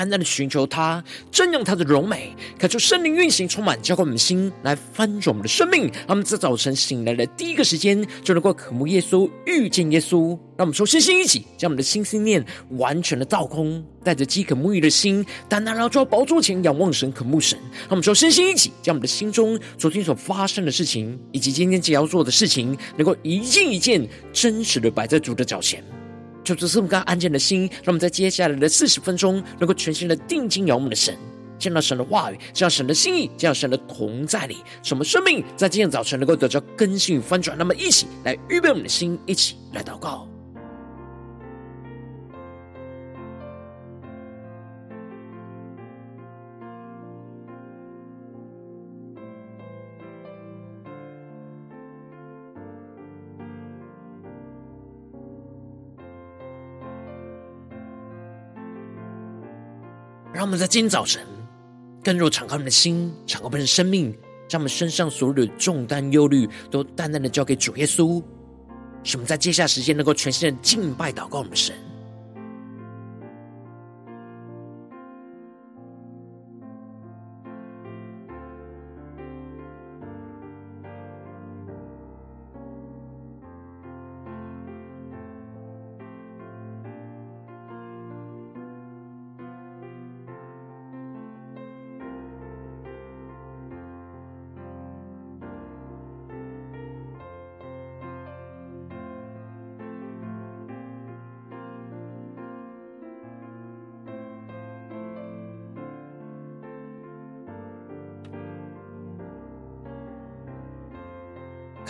单单的寻求他，正仰他的荣美，渴求圣灵运行，充满浇灌我们的心，来翻转我们的生命。让我们在早晨醒来的第一个时间，就能够渴慕耶稣，遇见耶稣。让我们说，身心一起，将我们的心思念完全的倒空，带着饥渴沐浴的心，单单来到宝座前仰望神，渴慕神。让我们说，身心一起，将我们的心中昨天所发生的事情，以及今天即将要做的事情，能够一件一件真实的摆在主的脚前。求主赐我们刚安静的心，让我们在接下来的四十分钟，能够全心的定睛仰望我们的神，见到神的话语，见到神的心意，见到神的同在里，使我们生命在今天早晨能够得到更新与翻转。那么，一起来预备我们的心，一起来祷告。让我们在今天早晨，更入敞开我们的心，敞开我们的生命，将我们身上所有的重担、忧虑，都淡淡的交给主耶稣，使我们在接下来时间能够全心的敬拜、祷告我们的神。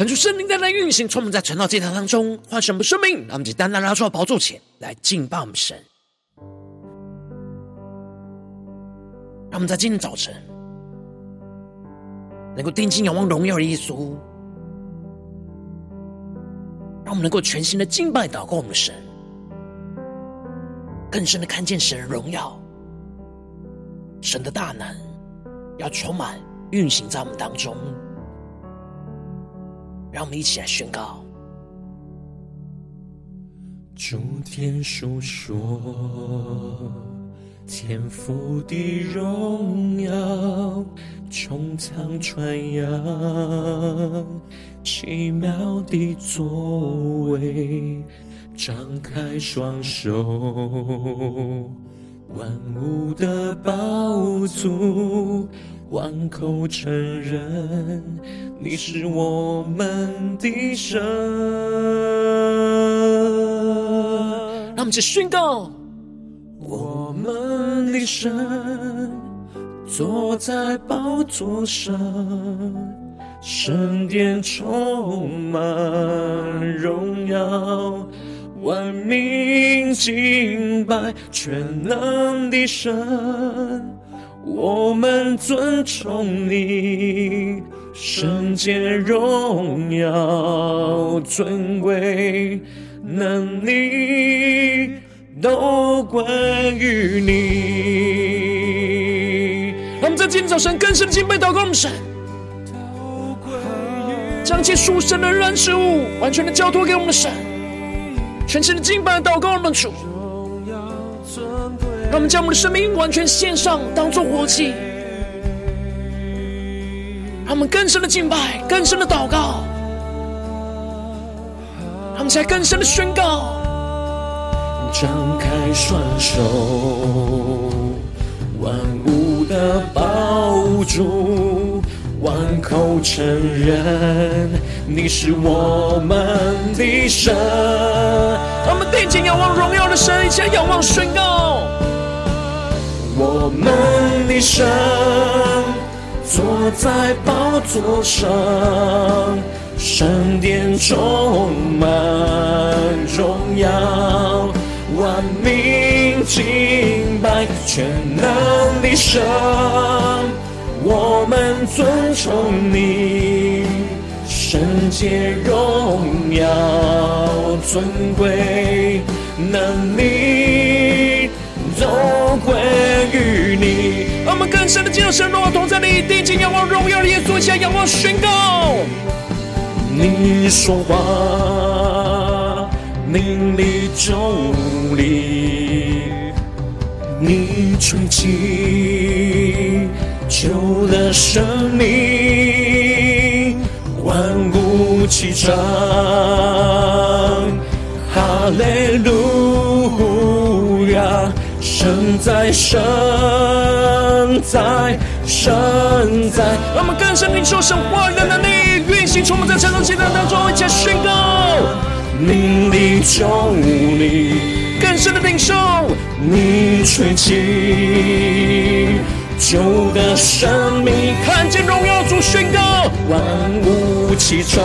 恳求圣灵在那运行，充满在晨祷祭坛当中，唤醒我们生命，让我们单单来到宝座前来敬拜我们神。让我们在今天早晨能够定睛仰望荣耀的耶稣，让我们能够全心的敬拜祷告我们的神，更深的看见神的荣耀，神的大能要充满运行在我们当中。让我们一起来宣告。诸天述说天父的荣耀，穹苍传扬奇妙的作为，张开双手，万物的饱足，万口承认。你是我们的神，让我们去宣告。我们的神坐在宝座上，圣殿充满荣耀，万民敬拜全能的神，我们尊崇你。圣洁荣耀尊贵能力都关于你。让我们在今天早晨更深的敬拜祷告我们神，将一切属神的人事物完全的交托给我们的神，全心的敬拜祷告我们主。让我们将我们的生命完全献上，当做活祭。让我们更深的敬拜，更深的祷告，让我们才更深的宣告。张开双手，万物的宝主，万口承认你是我们的神。让我们定睛仰望荣耀的神，一起来仰望宣告。我们的神。坐在宝座上，圣殿充满荣耀，万民敬拜全能的神，我们尊崇你，圣洁荣耀尊贵能力都归于你。我们更深的进入神荣耀同在里，定睛仰望荣耀的耶稣，向仰望宣告。你说话，命里就灵；你吹气，就得生命，万物齐唱，哈利路。神在，神在，神在，让我们更深领受神话语的能力，运行充满在晨祷祭坛当中，一起宣告，命里就灵，更深的领受，你吹气，就得生命，看见荣耀主宣告，万物齐唱，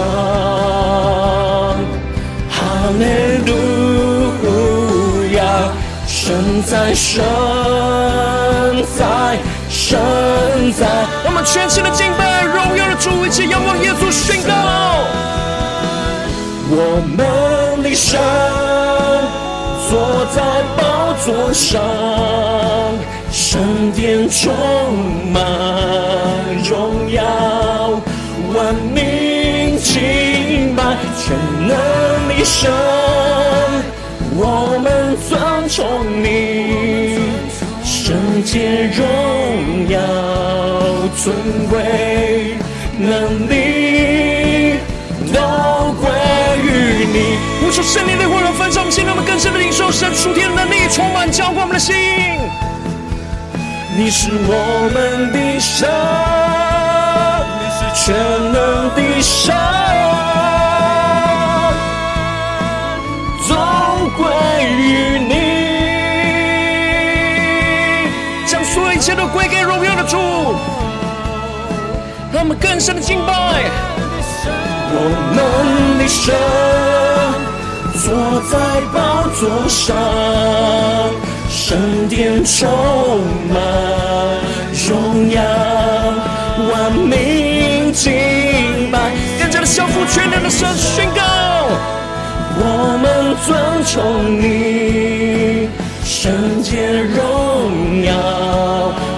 哈利路亚。神在，神在，神在，我们全心的敬拜，荣耀的主，一起仰望耶稣宣告。我们的神坐在宝座上，圣殿充满荣耀，万民敬拜，全能的神。我们尊崇你，圣洁荣耀尊贵能力都归于你。无数圣灵的火热焚烧，我们现在我们更深的领受神属天的能力，充满浇灌我们的心。你是我们的神，你是全能的神。归于你，将所有一切都归给荣耀的主，让我们更深的敬拜。我们的神坐在宝座上，圣殿充满荣耀，万民敬拜，更加的降服全能的神宣告。我们尊崇你，圣洁荣耀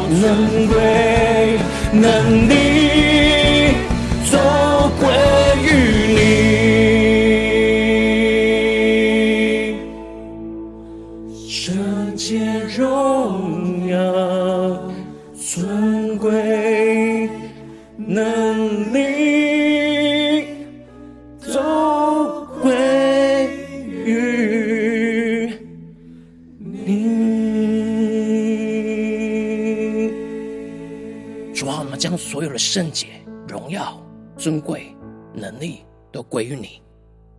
能归难离圣洁、荣耀、尊贵、能力都归于你。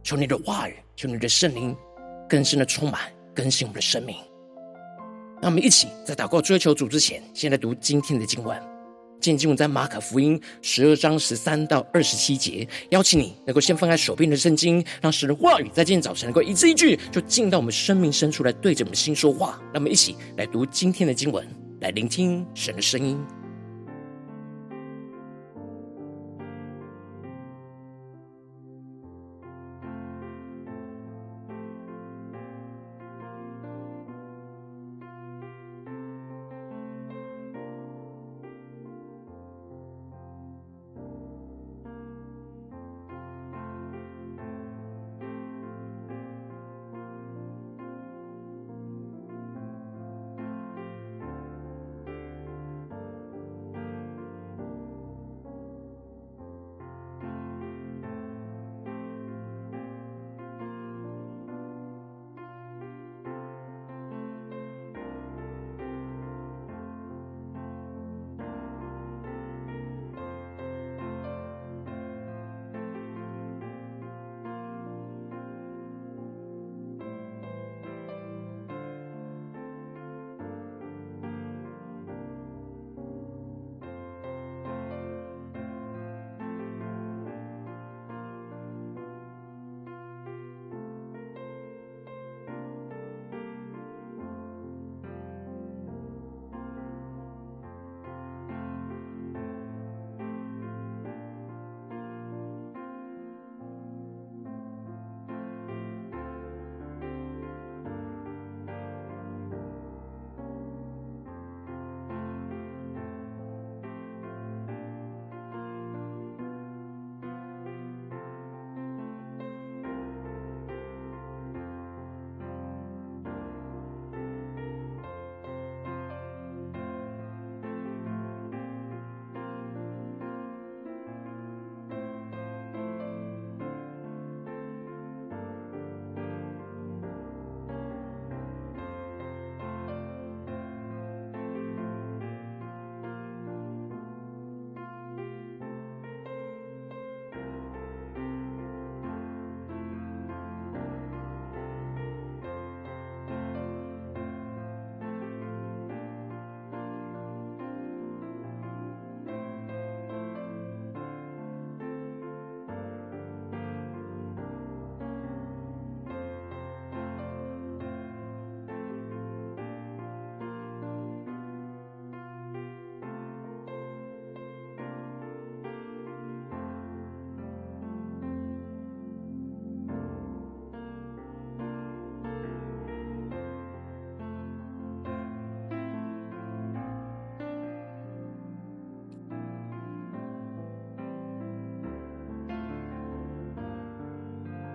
求你的话语，求你的圣灵更深的充满、更新我们的生命。让我们一起在祷告追求主之前，先来读今天的经文。今天经文在马可福音十二章十三到二十七节。邀请你能够先翻开手边的圣经，让神的话语在今天早晨能够一字一句，就进到我们生命深处来，对着我们心说话。让我们一起来读今天的经文，来聆听神的声音。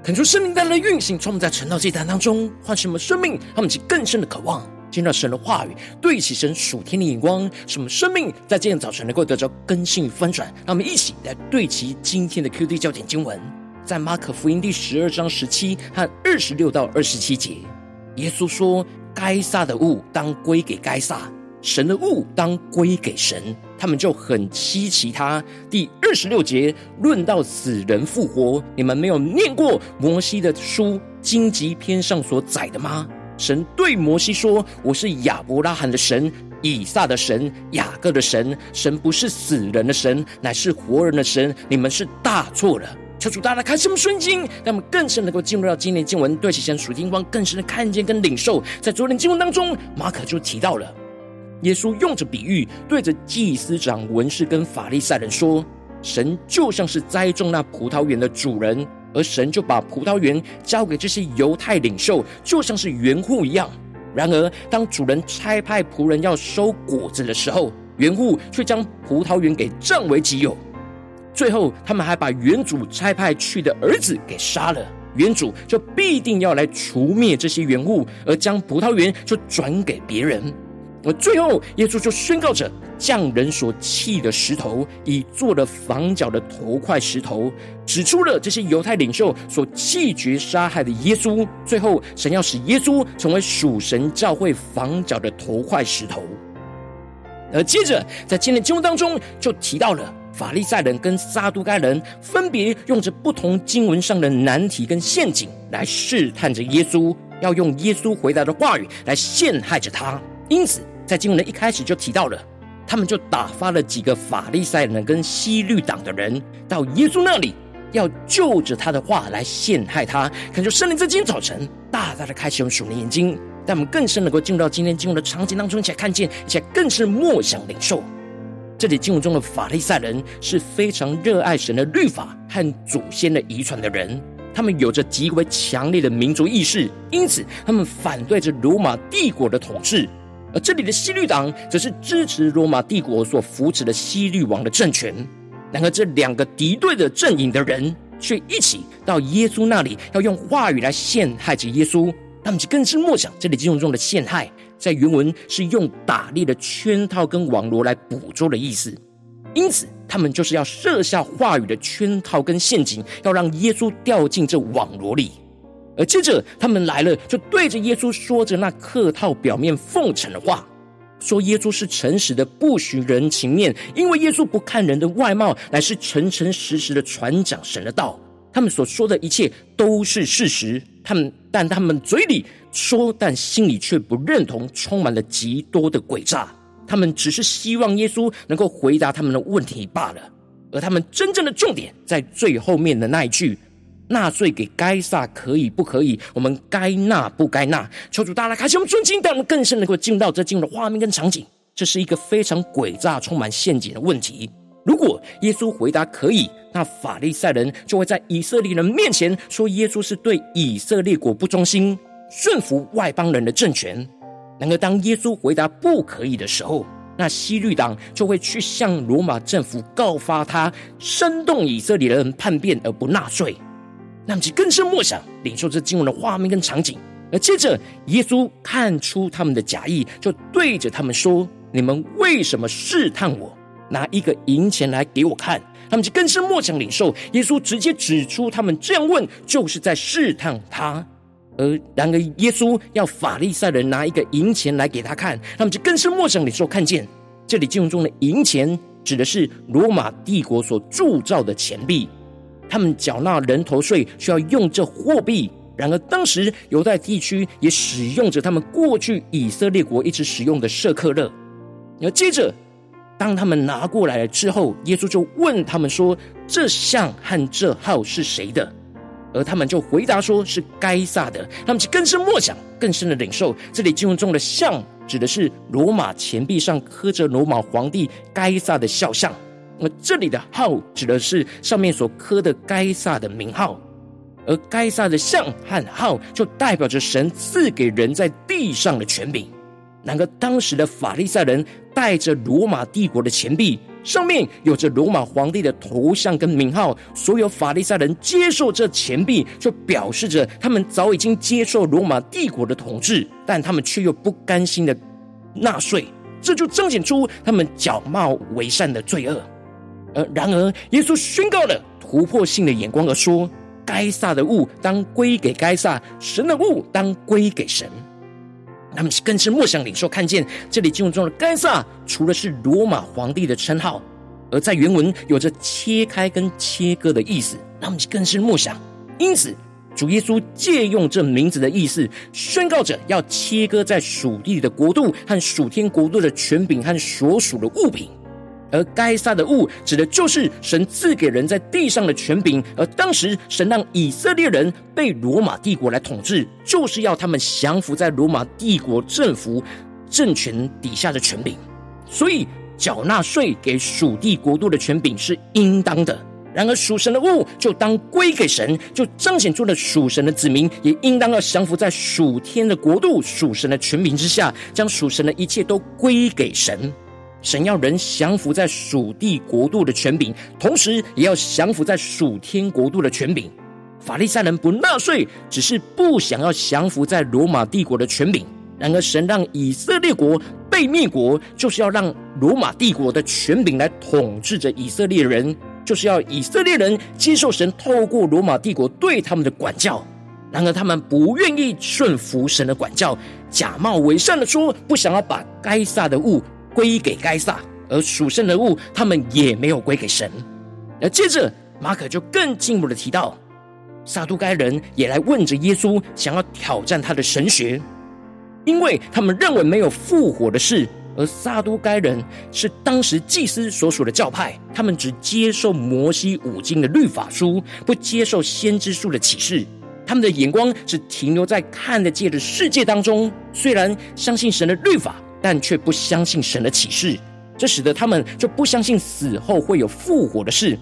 恳求圣灵带来的运行，从我们在晨祷祭坛当中唤醒我们生命，让我们起更深的渴望，进入到神的话语，对齐神属天的眼光，使我们生命在今天早晨能够得着更新与翻转。让我们一起来对齐今天的 QD 焦点经文，在马可福音第十二章十七和二十六到二十七节，耶稣说：“该撒的物当归给该撒。”神的物当归给神，他们就很稀奇他。第二十六节论到死人复活，你们没有念过摩西的书荆棘篇上所载的吗？神对摩西说：“我是亚伯拉罕的神，以撒的神，雅各的神。神不是死人的神，乃是活人的神。你们是大错了。”求主大大开什么圣经，让我们更深能够进入到今年经文，对齐神属天光，更深的看见跟领受。在昨天经文当中，马可就提到了。耶稣用着比喻，对着祭司长、文士跟法利赛人说：“神就像是栽种那葡萄园的主人，而神就把葡萄园交给这些犹太领袖，就像是园户一样。然而，当主人差派仆人要收果子的时候，园户却将葡萄园给占为己有。最后，他们还把园主差派去的儿子给杀了。园主就必定要来除灭这些园户，而将葡萄园就转给别人。”而最后，耶稣就宣告着：匠人所弃的石头，已做了房角的头块石头，指出了这些犹太领袖所弃绝杀害的耶稣。最后，神要使耶稣成为属神教会房角的头块石头。而接着，在今天经文当中，就提到了法利赛人跟撒都该人，分别用着不同经文上的难题跟陷阱来试探着耶稣，要用耶稣回答的话语来陷害着他。因此，在经文的一开始就提到了，他们就打发了几个法利赛人跟希律党的人到耶稣那里，要就着他的话来陷害他。恳求圣灵在今天早晨大大的开启我们属灵眼睛，让我们更深能够进入到今天经文的场景当中，一起来看见，一起来更是默想领受。这里经文中的法利赛人是非常热爱神的律法和祖先的遗传的人，他们有着极为强烈的民族意识，因此他们反对着罗马帝国的统治。而这里的西律党则是支持罗马帝国所扶持的西律王的政权。然而，这两个敌对的阵营的人却一起到耶稣那里，要用话语来陷害着耶稣。他们就更是默想，这里经文中的陷害，在原文是用打猎的圈套跟网罗来捕捉的意思。因此，他们就是要设下话语的圈套跟陷阱，要让耶稣掉进这网罗里。而接着他们来了，就对着耶稣说着那客套、表面奉承的话，说耶稣是诚实的，不徇人情面，因为耶稣不看人的外貌，乃是诚诚实实的传讲神的道。他们所说的一切都是事实，他们但他们嘴里说，但心里却不认同，充满了极多的诡诈。他们只是希望耶稣能够回答他们的问题罢了，而他们真正的重点在最后面的那一句。纳税给该撒可以不可以？我们该纳不该纳？求主大大开启我们尊敬，让我们更深能够进入到这进入的画面跟场景。这是一个非常诡诈、充满陷阱的问题。如果耶稣回答可以，那法利赛人就会在以色列人面前说耶稣是对以色列国不忠心，顺服外邦人的政权。然而，当耶稣回答不可以的时候，那希律党就会去向罗马政府告发他，煽动以色列人叛变而不纳税。让其更深默想，领受这经文的画面跟场景。而接着，耶稣看出他们的假意，就对着他们说：“你们为什么试探我？拿一个银钱来给我看。”他们就更深默想领受。耶稣直接指出，他们这样问就是在试探他。而然而，耶稣要法利赛人拿一个银钱来给他看，他们就更深默想领受，看见这里经文中的银钱指的是罗马帝国所铸造的钱币。他们缴纳人头税需要用这货币，然而当时犹太地区也使用着他们过去以色列国一直使用的舍克勒。然后接着，当他们拿过来了之后，耶稣就问他们说：“这像和这号是谁的？”而他们就回答说：“是该撒的。”他们就更深默想，更深的领受。这里经文中的像指的是罗马钱币上刻着罗马皇帝该撒的肖像。而这里的号指的是上面所刻的该撒的名号，而该撒的像和号就代表着神赐给人在地上的权柄。然而当时的法利赛人带着罗马帝国的钱币，上面有着罗马皇帝的头像跟名号。所有法利赛人接受这钱币，就表示着他们早已经接受罗马帝国的统治，但他们却又不甘心的纳税，这就彰显出他们假冒为善的罪恶。而然而，耶稣宣告了突破性的眼光，而说：该撒的物当归给该撒，神的物当归给神。他们更是默想领受，看见这里经文中的该撒，除了是罗马皇帝的称号，而在原文有着切开跟切割的意思。他们更是默想，因此主耶稣借用这名字的意思，宣告着要切割在属地的国度和属天国度的权柄和所属的物品。而该撒的物，指的就是神赐给人在地上的权柄。而当时神让以色列人被罗马帝国来统治，就是要他们降服在罗马帝国政府政权底下的权柄。所以缴纳税给属地国度的权柄是应当的。然而属神的物就当归给神，就彰显出了属神的子民也应当要降服在属天的国度、属神的权柄之下，将属神的一切都归给神。神要人降服在属地国度的权柄，同时也要降服在属天国度的权柄。法利赛人不纳税，只是不想要降服在罗马帝国的权柄。然而，神让以色列国被灭国，就是要让罗马帝国的权柄来统治着以色列人，就是要以色列人接受神透过罗马帝国对他们的管教。然而，他们不愿意顺服神的管教，假冒为善的说，不想要把该撒的物。归给该撒，而属圣的物，他们也没有归给神。而接着，马可就更进一步的提到，撒都该人也来问着耶稣，想要挑战他的神学，因为他们认为没有复活的事。而撒都该人是当时祭司所属的教派，他们只接受摩西五经的律法书，不接受先知书的启示。他们的眼光只停留在看得见的世界当中，虽然相信神的律法。但却不相信神的启示，这使得他们就不相信死后会有复活的事，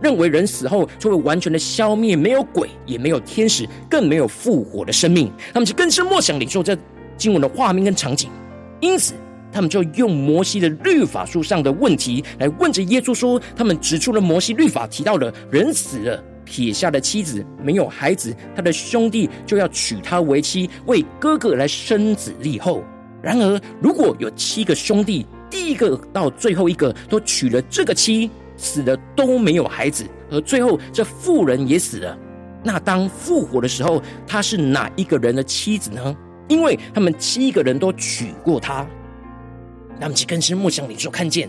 认为人死后就会完全的消灭，没有鬼，也没有天使，更没有复活的生命。他们就更是默想领受这经文的画面跟场景，因此他们就用摩西的律法书上的问题来问着耶稣说：他们指出了摩西律法提到了人死了，撇下的妻子没有孩子，他的兄弟就要娶她为妻，为哥哥来生子立后。然而，如果有七个兄弟，第一个到最后一个都娶了这个妻，死了都没有孩子，而最后这妇人也死了，那当复活的时候，他是哪一个人的妻子呢？因为他们七个人都娶过她。那么，其更深默想里就看见，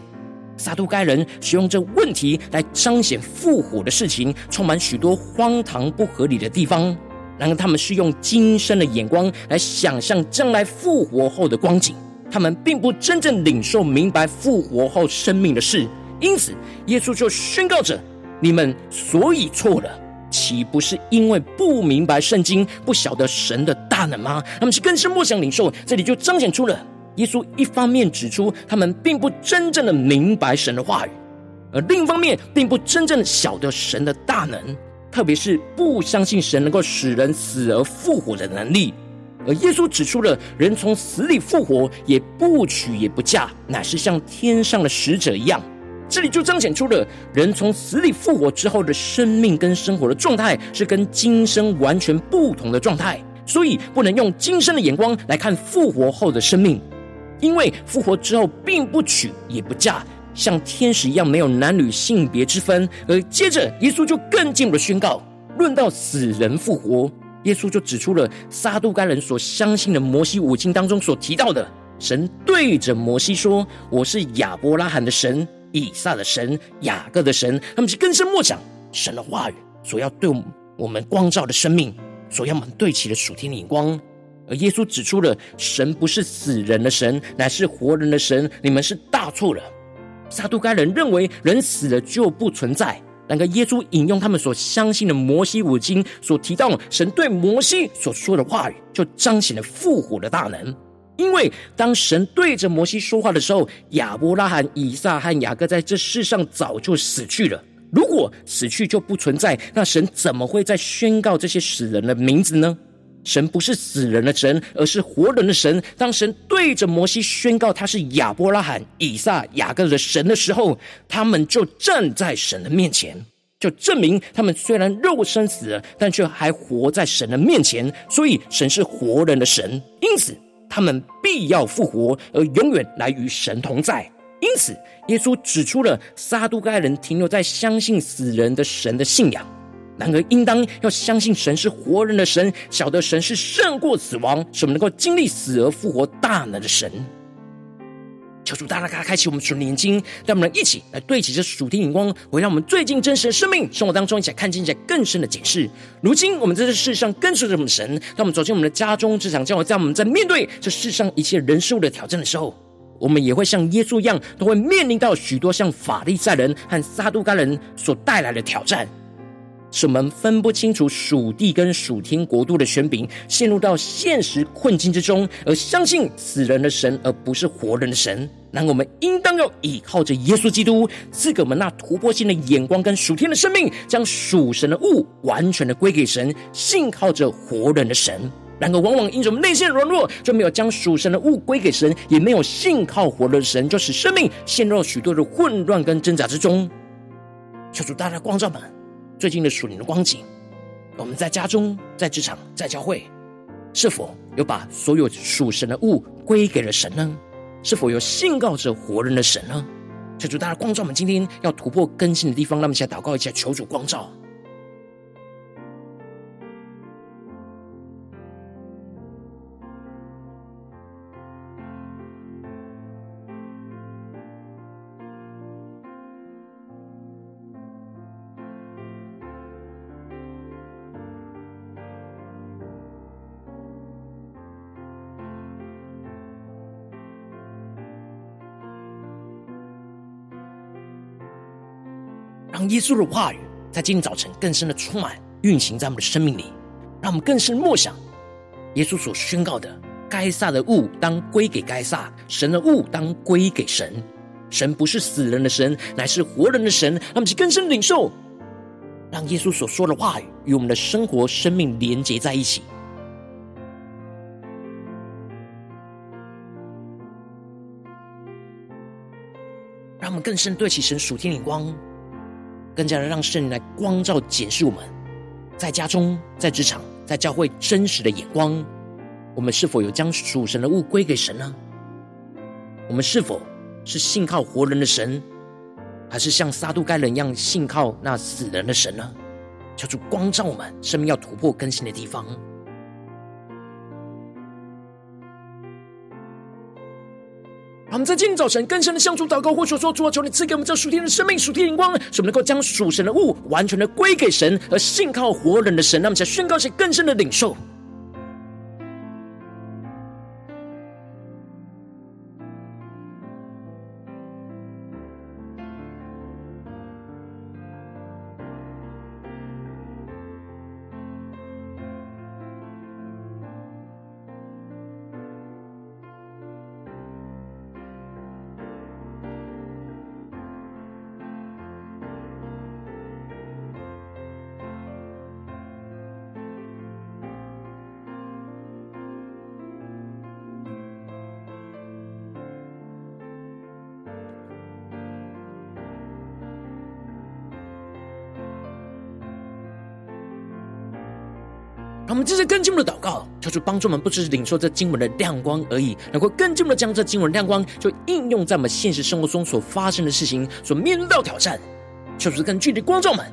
撒都该人使用这问题来彰显复活的事情，充满许多荒唐不合理的地方。然而，他们是用今生的眼光来想象将来复活后的光景，他们并不真正领受明白复活后生命的事。因此，耶稣就宣告着：“你们所以错了，岂不是因为不明白圣经，不晓得神的大能吗？”他们是更是默想领受，这里就彰显出了耶稣一方面指出他们并不真正的明白神的话语，而另一方面并不真正的晓得神的大能。特别是不相信神能够使人死而复活的能力，而耶稣指出了人从死里复活，也不娶也不嫁，乃是像天上的使者一样。这里就彰显出了人从死里复活之后的生命跟生活的状态是跟今生完全不同的状态，所以不能用今生的眼光来看复活后的生命，因为复活之后并不娶也不嫁。像天使一样没有男女性别之分，而接着耶稣就更进一步的宣告：论到死人复活，耶稣就指出了撒都该人所相信的摩西五经当中所提到的，神对着摩西说：“我是亚伯拉罕的神，以撒的神，雅各的神。”他们是更深默想神的话语所要对我们光照的生命，所要我们对齐的属天的眼光。而耶稣指出了神不是死人的神，乃是活人的神，你们是大错了。撒都该人认为人死了就不存在，然而耶稣引用他们所相信的摩西五经所提到神对摩西所说的话语，就彰显了复活的大能。因为当神对着摩西说话的时候，亚伯拉罕、以撒和雅各在这世上早就死去了。如果死去就不存在，那神怎么会再宣告这些死人的名字呢？神不是死人的神，而是活人的神。当神对着摩西宣告他是亚伯拉罕、以撒、雅各的神的时候，他们就站在神的面前，就证明他们虽然肉身死了，但却还活在神的面前。所以神是活人的神，因此他们必要复活，而永远来与神同在。因此，耶稣指出了撒都该人停留在相信死人的神的信仰。然而，应当要相信神是活人的神，晓得神是胜过死亡，使我们能够经历死而复活大能的神。求主大大开启我们属灵眼睛，让我们一起来对齐这属天眼光，回让我们最近真实的生命生活当中，一起来看见一些更深的解释。如今，我们在这世上跟随着我们神，当我们走进我们的家中、职场、教会，在我们在面对这世上一切人事物的挑战的时候，我们也会像耶稣一样，都会面临到许多像法利赛人和撒都该人所带来的挑战。使我们分不清楚属地跟属天国度的权柄，陷入到现实困境之中，而相信死人的神，而不是活人的神。那我们应当要倚靠着耶稣基督，赐给我们那突破性的眼光跟属天的生命，将属神的物完全的归给神，信靠着活人的神。然而，往往因着我们内心的软弱，就没有将属神的物归给神，也没有信靠活的神，就使生命陷入了许多的混乱跟挣扎之中。求主大家光照们。最近的属灵的光景，我们在家中、在职场、在教会，是否有把所有属神的物归给了神呢？是否有信告着活人的神呢？求主大家光照我们，今天要突破更新的地方，让我们一起来祷告，一下求主光照。耶稣的话语在今天早晨更深的充满运行在我们的生命里，让我们更深默想耶稣所宣告的：该撒的物当归给该撒，神的物当归给神。神不是死人的神，乃是活人的神。让我们去更深领受，让耶稣所说的话语与我们的生活生命连结在一起，让我们更深对齐神属天的光。更加的让圣灵来光照检视我们，在家中、在职场、在教会真实的眼光，我们是否有将属神的物归给神呢？我们是否是信靠活人的神，还是像撒杜盖人一样信靠那死人的神呢？求主光照我们生命要突破更新的地方。我们在今天早晨更深的向主祷告，或者说，主啊，求你赐给我们这属天的生命、属天的灵光，使我们能够将属神的物完全的归给神，而信靠活人的神。那么，想宣告一些更深的领受。进一步的祷告，求主帮助我们，不只是领受这经文的亮光而已，能够更进一步的将这经文亮光就应用在我们现实生活中所发生的事情，所面对到挑战。求主更具体光照们，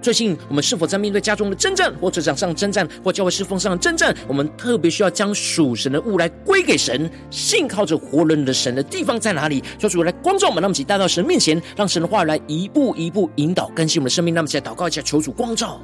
最近我们是否在面对家中的征战，或者职场上征战，或教会侍奉上的征战？我们特别需要将属神的物来归给神，信靠着活人的神的地方在哪里？求主来光照我们，让我们一起带到神面前，让神的话来一步一步引导更新我们的生命。让我们一起来祷告一下，求主光照。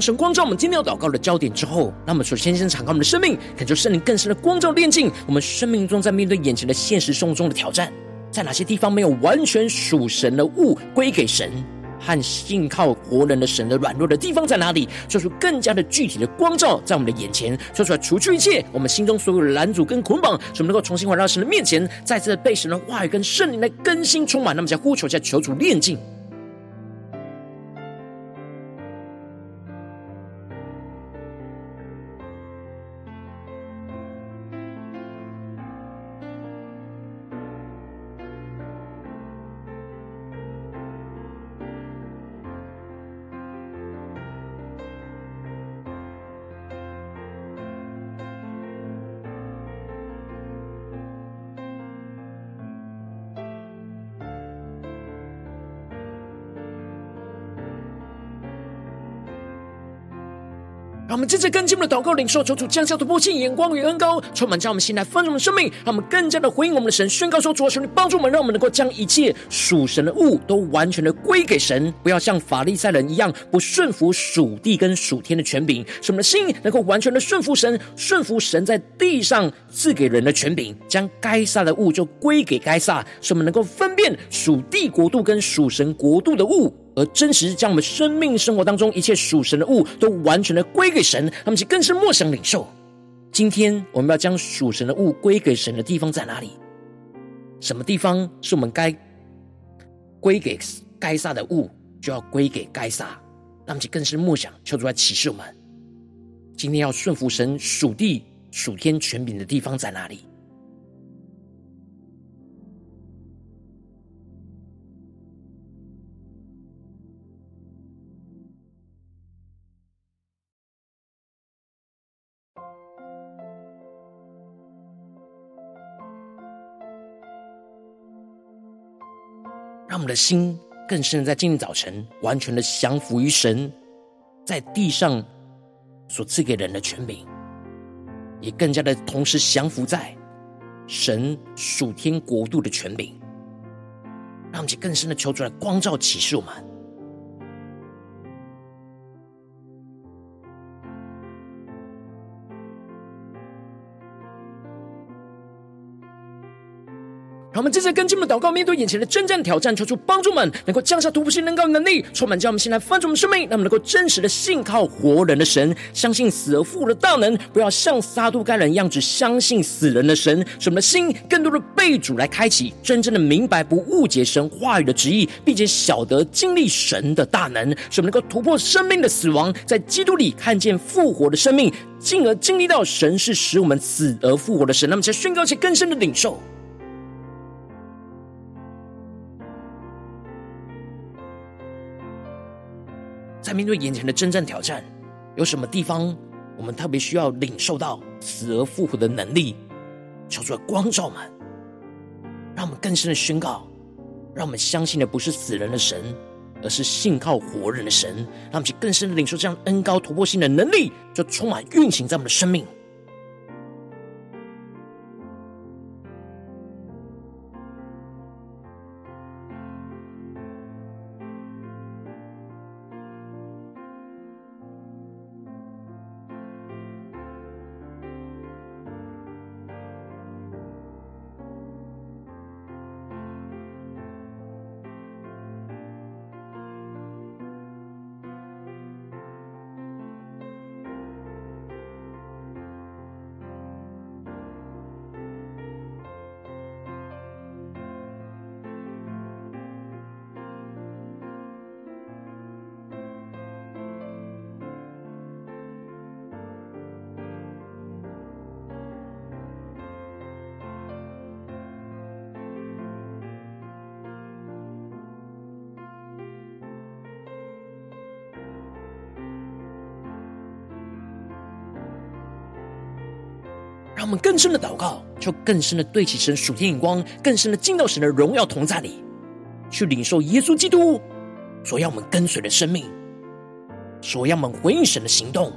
神光照我们今天要祷告的焦点之后，那么首先先敞开我们的生命，感受圣灵更深的光照炼净我们生命中，在面对眼前的现实生活中的挑战，在哪些地方没有完全属神的物归给神，和信靠活人的神的软弱的地方在哪里？说出更加的具体的光照在我们的眼前，说出来除去一切我们心中所有的拦阻跟捆绑，使我们能够重新回到神的面前，再次被神的话语跟圣灵来更新充满。那么，在呼求下求主炼净。让我们接着跟进我们的祷告领受，求主降下突破性眼光与恩膏，充满将我们心来丰盛的生命，让我们更加的回应我们的神，宣告说：主啊，求你帮助我们，让我们能够将一切属神的物都完全的归给神，不要像法利赛人一样不顺服属地跟属天的权柄，使我们的心能够完全的顺服神，顺服神在地上赐给人的权柄，将该撒的物就归给该撒，使我们能够分辨属地国度跟属神国度的物。而真实将我们生命生活当中一切属神的物都完全的归给神，他们是更是默想领受。今天我们要将属神的物归给神的地方在哪里？什么地方是我们该归给该撒的物，就要归给该撒。那么就更是默想，求主来启示我们，今天要顺服神属地属天权柄的地方在哪里？我的心更深的在今天早晨，完全的降服于神在地上所赐给人的权柄，也更加的同时降服在神属天国度的权柄，让我们更深的求出来光照启示我们。让我们接着跟进我们的祷告，面对眼前的征战挑战，求出帮助们能够降下突破性能高能力，充满将我们现在翻转我们生命，让我们能够真实的信靠活人的神，相信死而复活的大能，不要像撒都该人一样，只相信死人的神。使我们的心更多的被主来开启，真正的明白不误解神话语的旨意，并且晓得经历神的大能，使我们能够突破生命的死亡，在基督里看见复活的生命，进而经历到神是使我们死而复活的神。那么，才宣告其更深的领受。在面对眼前的征战挑战，有什么地方我们特别需要领受到死而复活的能力？求主的光照们，让我们更深的宣告，让我们相信的不是死人的神，而是信靠活人的神。让我们去更深的领受这样恩高突破性的能力，就充满运行在我们的生命。我们更深的祷告，就更深的对齐神属天眼光，更深的进到神的荣耀同在里，去领受耶稣基督所要我们跟随的生命，所要我们回应神的行动。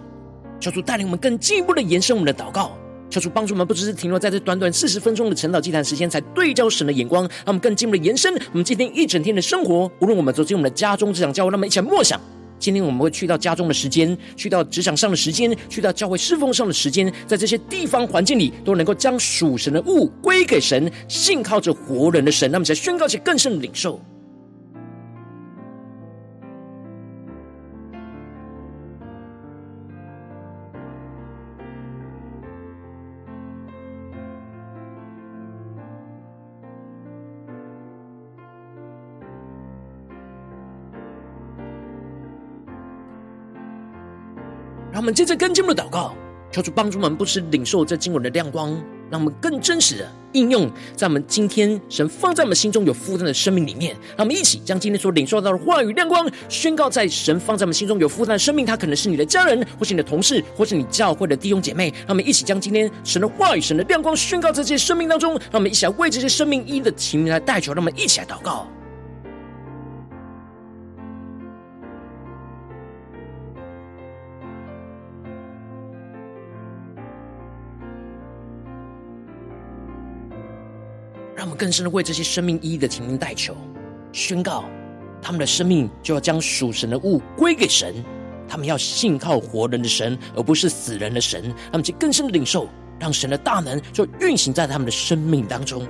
求主带领我们更进一步的延伸我们的祷告，求主帮助我们，不只是停留在这短短四十分钟的晨祷祭坛时间，才对焦神的眼光，让我们更进一步的延伸我们今天一整天的生活。无论我们走进我们的家中、职场、教会，让我们一起来默想。今天我们会去到家中的时间，去到职场上的时间，去到教会侍奉上的时间，在这些地方环境里，都能够将属神的物归给神，信靠着活人的神，那么才宣告起更深的领受。让我们接着跟进我们的祷告，求主帮助我们不是领受这经文的亮光，让我们更真实的应用在我们今天神放在我们心中有负担的生命里面。让我们一起将今天所领受到的话语亮光宣告在神放在我们心中有负担的生命。他可能是你的家人，或是你的同事，或是你教会的弟兄姐妹。让我们一起将今天神的话语、神的亮光宣告在这些生命当中。让我们一起来为这些生命一一的提名来代求。让我们一起来祷告。更深的为这些生命一一的提名代求，宣告他们的生命就要将属神的物归给神，他们要信靠活人的神，而不是死人的神。他们就更深的领受，让神的大能就运行在他们的生命当中。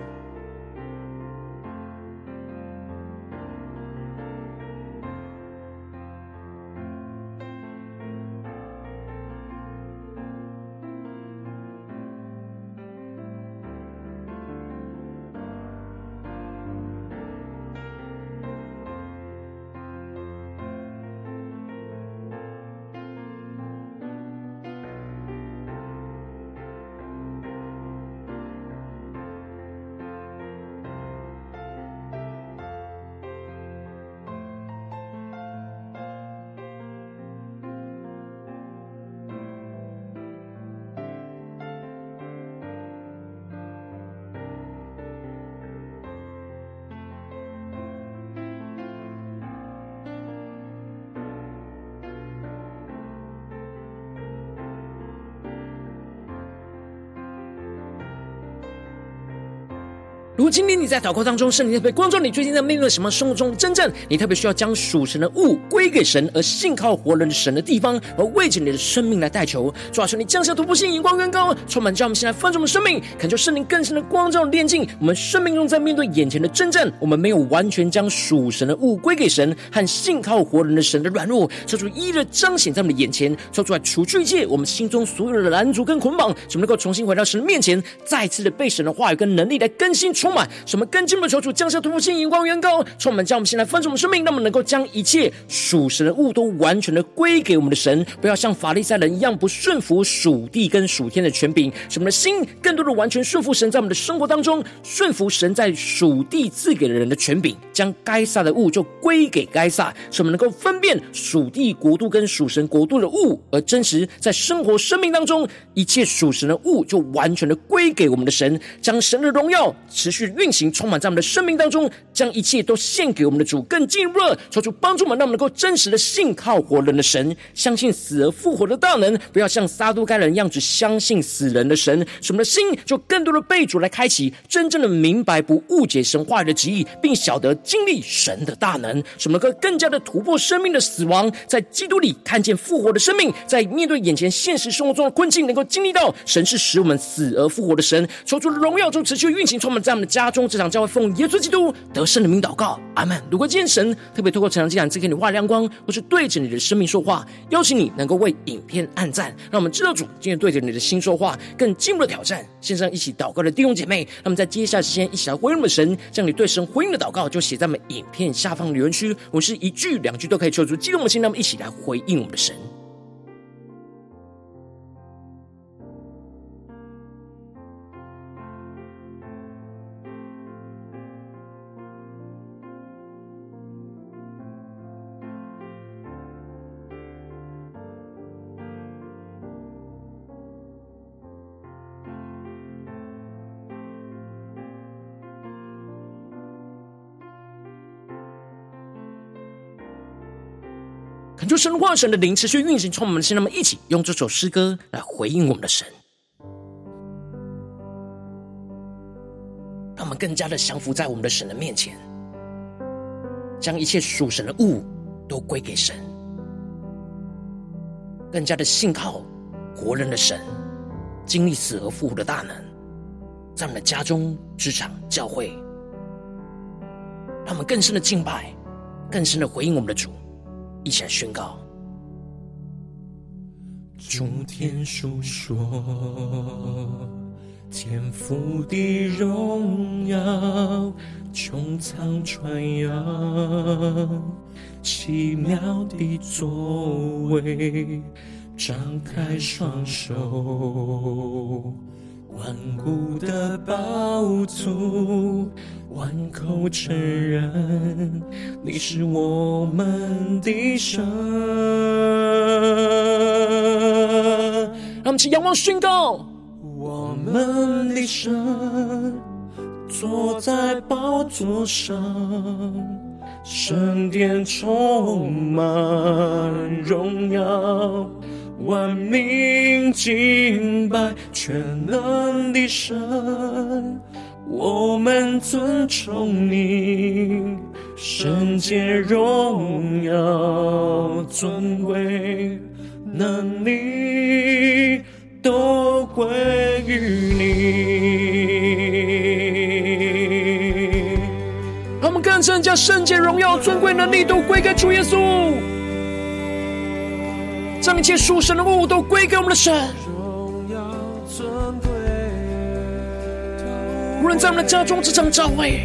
今天你在祷告当中，圣灵特别光照你，最近在面对什么生活中的真正你特别需要将属神的物归给神，而信靠活人的神的地方，而为着你的生命来代求，主啊，求你降下突破性眼光远高，充满叫我们现在翻转我们生命，恳求圣灵更深的光照炼净我们生命中在面对眼前的征战，我们没有完全将属神的物归给神和信靠活人的神的软弱，求主一一的彰显在我们的眼前，说出来除去一切我们心中所有的拦阻跟捆绑，使我们能够重新回到神的面前，再次的被神的话语跟能力来更新充满。什么更进一步求主降下突破性眼光远高，充满将我们先来分盛我们生命，让我们能够将一切属神的物都完全的归给我们的神，不要像法利赛人一样不顺服属地跟属天的权柄，什么的心更多的完全顺服神，在我们的生活当中顺服神在属地赐给的人的权柄，将该撒的物就归给该撒，什么能够分辨属地国度跟属神国度的物，而真实在生活生命当中一切属神的物就完全的归给我们的神，将神的荣耀持续去运行。充满在我们的生命当中，将一切都献给我们的主，更进一步求主帮助我们，让我们能够真实的信靠活人的神，相信死而复活的大能，不要像撒都该人一样只相信死人的神。使我们的心就更多的被主来开启，真正的明白不误解神话语的旨意，并晓得经历神的大能。使我们能够更加的突破生命的死亡，在基督里看见复活的生命，在面对眼前现实生活中的困境，能够经历到神是使我们死而复活的神。求主荣耀中持续运行，充满在我们的家中。这场教会奉耶稣基督得圣的名祷告，阿门。如果今天神特别透过这场祭坛赐给你画亮光，或是对着你的生命说话，邀请你能够为影片按赞，让我们知道主今天对着你的心说话，更进一步的挑战。线上一起祷告的弟兄姐妹，那么在接下来时间一起来回应我们神，将你对神回应的祷告就写在我们影片下方留言区，我是一句两句都可以求助激动的心，那么一起来回应我们的神。就神话神的灵持续运行，从我们的心，那么一起用这首诗歌来回应我们的神，让我们更加的降服在我们的神的面前，将一切属神的物都归给神，更加的信靠活人的神，经历死而复活的大能，在我们的家中、职场、教会，让我们更深的敬拜，更深的回应我们的主。一起来宣告，众天述说天赋的荣耀，穹苍传扬奇妙的作为。张开双手，万古的宝座，万口承认你是我们的神。让我们起仰望宣告，我们的神坐在宝座上，圣殿充满荣耀。万民敬拜全能的神，我们尊崇你，圣洁荣耀尊贵能力都归于你。让我们更深将圣洁荣耀尊贵能力都归给主耶稣。将一切属神的物都归给我们的神。无论在我们的家中、职场、教会，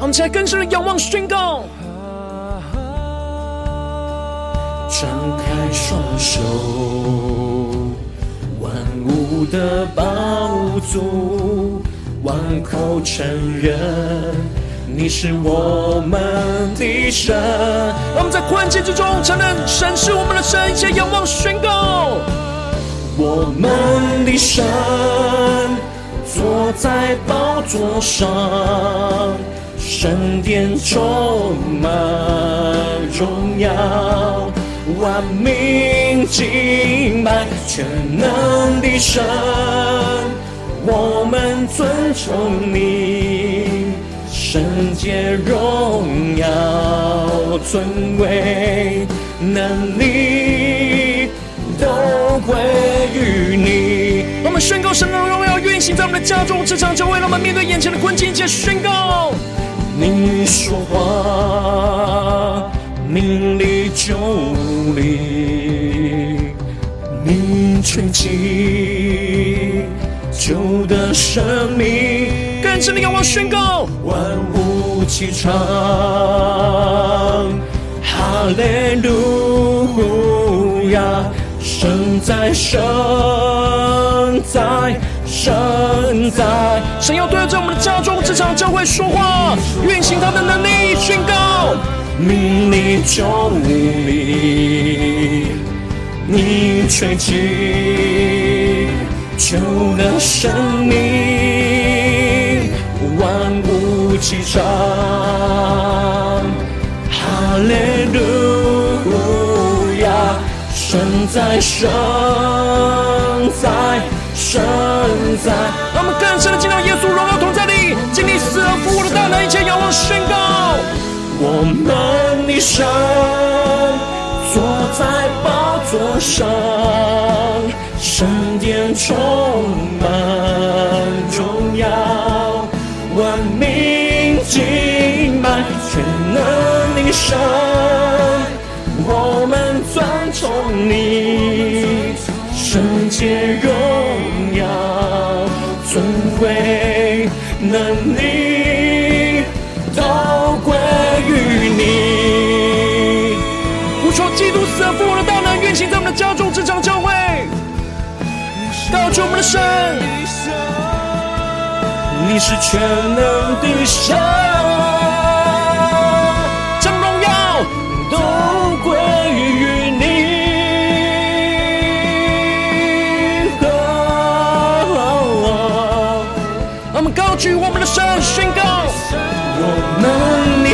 我们起来更深的仰望、宣告。张开双手，万物的宝座，万口承认。你是我们的神，让我们在困境之中承认神是我们的神，一起仰望宣告。我们的神坐在宝座上，圣殿充满荣耀，万民敬拜全能的神，我们尊崇你。圣洁荣耀尊贵能力都归于你。我们宣告神的荣耀运行在我们的家中、职场、教会，让我们面对眼前的困境，一起宣告。你说话，命立就立；你吹气，就得生命。更深的仰望宣告，万物齐唱，哈利路亚，神在，神在，神在。神要对着我们的家中、职场、教会说话，运行他的能力，宣告，命里就立，你吹气，就能生命。万物齐唱，哈利路亚，神在，神在，神在。让我们更深的进到耶稣荣耀同在里，经历死而复活的大能，一切仰望宣告。我们的神坐在宝座上，圣殿充满神，我们尊崇你，圣洁荣耀尊贵能力都归于你。呼求基督死而复活的大能运行在我们的家中、职场、教会，高举我们的神。你是全能的神，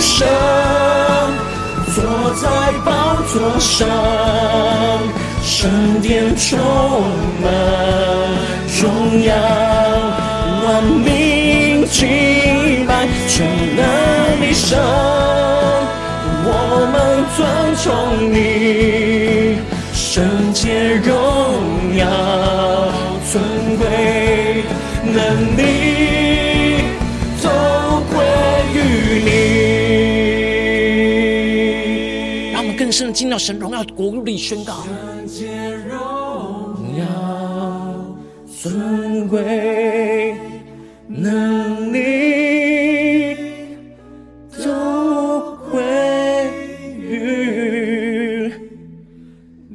神坐在宝座上，圣殿充满荣耀。万民敬拜全能的神，我们尊崇你，圣洁荣耀尊贵能力尽到神荣耀国里宣告，荣耀尊贵能力都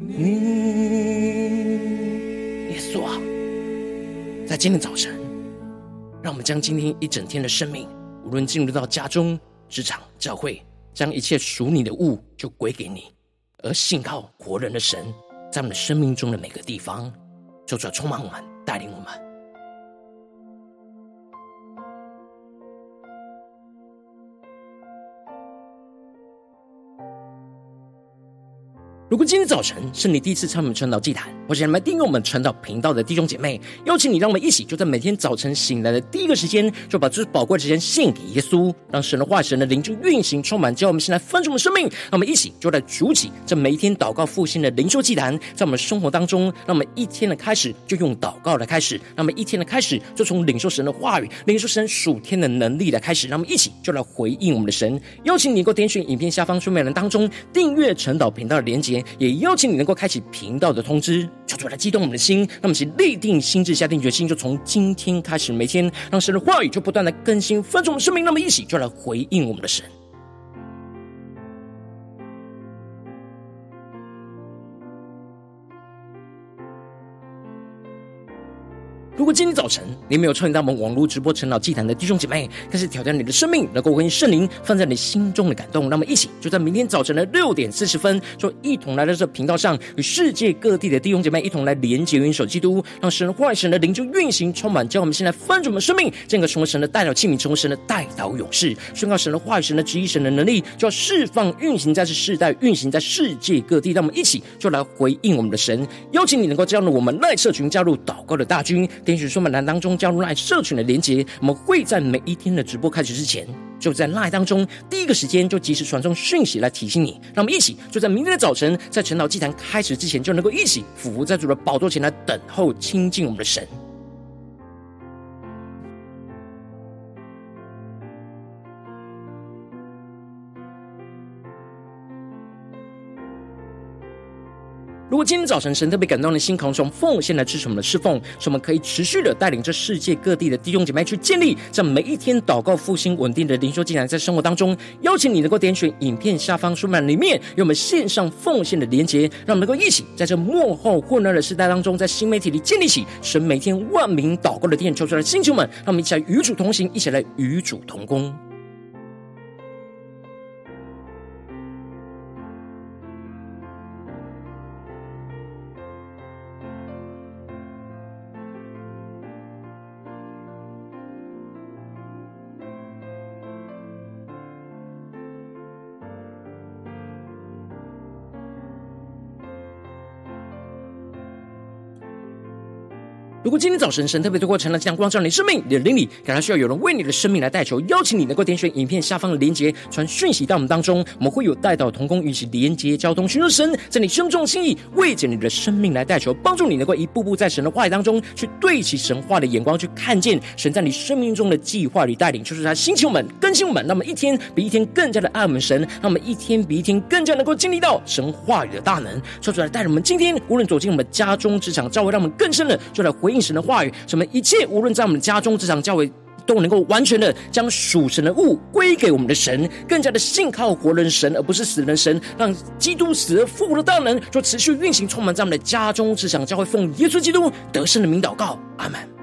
你。耶稣啊，在今天早晨，让我们将今天一整天的生命，无论进入到家中、职场、教会，将一切属你的物，就归给你。而信靠活人的神，在我们的生命中的每个地方，就主充满我们，带领我们。如果今天早晨是你第一次参与我们传道祭坛，或是来订阅我们传道频道的弟兄姐妹，邀请你，让我们一起就在每天早晨醒来的第一个时间，就把最宝贵的时间献给耶稣，让神的话、神的灵就运行充满，叫我们现在分盛我们生命。让我们一起就来筑起这每一天祷告复兴的灵修祭坛，在我们生活当中，让我们一天的开始就用祷告来开始，让我们一天的开始就从领受神的话语、领受神属天的能力来开始，让我们一起就来回应我们的神。邀请你能够点选影片下方说明栏当中订阅传道频道的连结。也邀请你能够开启频道的通知，求主来激动我们的心，那么是立定心智，下定决心，就从今天开始，每天让神的话语就不断的更新，分盛我们生命，那么一起就来回应我们的神。如果今天早晨你没有参与到我们网络直播晨祷祭坛的弟兄姐妹，开始挑战你的生命，能够回应圣灵放在你心中的感动。那么，一起就在明天早晨的六点四十分，就一同来到这频道上，与世界各地的弟兄姐妹一同来连接、元首基督，让神的话语、神的灵就运行充满，将我们现在翻转我们生命，这个成为神的代表器皿，成为神的代祷勇士，宣告神的话语、神的旨意、神的能力，就要释放、运行在这世代，运行在世界各地。让我们一起就来回应我们的神，邀请你能够加入我们赖社群，加入祷告的大军。点选说明栏当中加入 LINE 社群的连接，我们会在每一天的直播开始之前，就在 LINE 当中第一个时间就及时传送讯息来提醒你。让我们一起就在明天的早晨，在晨祷祭坛开始之前，就能够一起俯伏在主的宝座前来等候亲近我们的神。如果今天早晨神特别感动的心，渴望从奉献来支持我们的侍奉，使我们可以持续的带领这世界各地的弟兄姐妹去建立这每一天祷告复兴稳定的灵修祭坛，在生活当中，邀请你能够点选影片下方说明里面有我们线上奉献的连结，让我们能够一起在这幕后混乱的时代当中，在新媒体里建立起神每天万名祷告的殿，求出来，星球们，让我们一起来与主同行，一起来与主同工。如果今天早晨神特别透过晨祷这样光照你生命，你的灵里感到需要有人为你的生命来代求，邀请你能够点选影片下方的连结，传讯息到我们当中，我们会有代祷同工与其连结交通，寻求神在你生中的心意，为着你的生命来代求，帮助你能够一步步在神的话语当中去对齐神话的眼光，去看见神在你生命中的计划与带领，就是他星球们更新我们，那么一天比一天更加的爱我们神，那么一天比一天更加能够经历到神话语的大能，说出来带领我们今天无论走进我们家中职场，教会让我们更深的就来回。应神的话语，什么一切无论在我们家中、职场、教会，都能够完全的将属神的物归给我们的神，更加的信靠活人神，而不是死人神，让基督死而复活的大能，就持续运行，充满在我们的家中、职场、教会，奉耶稣基督得胜的名祷告，阿门。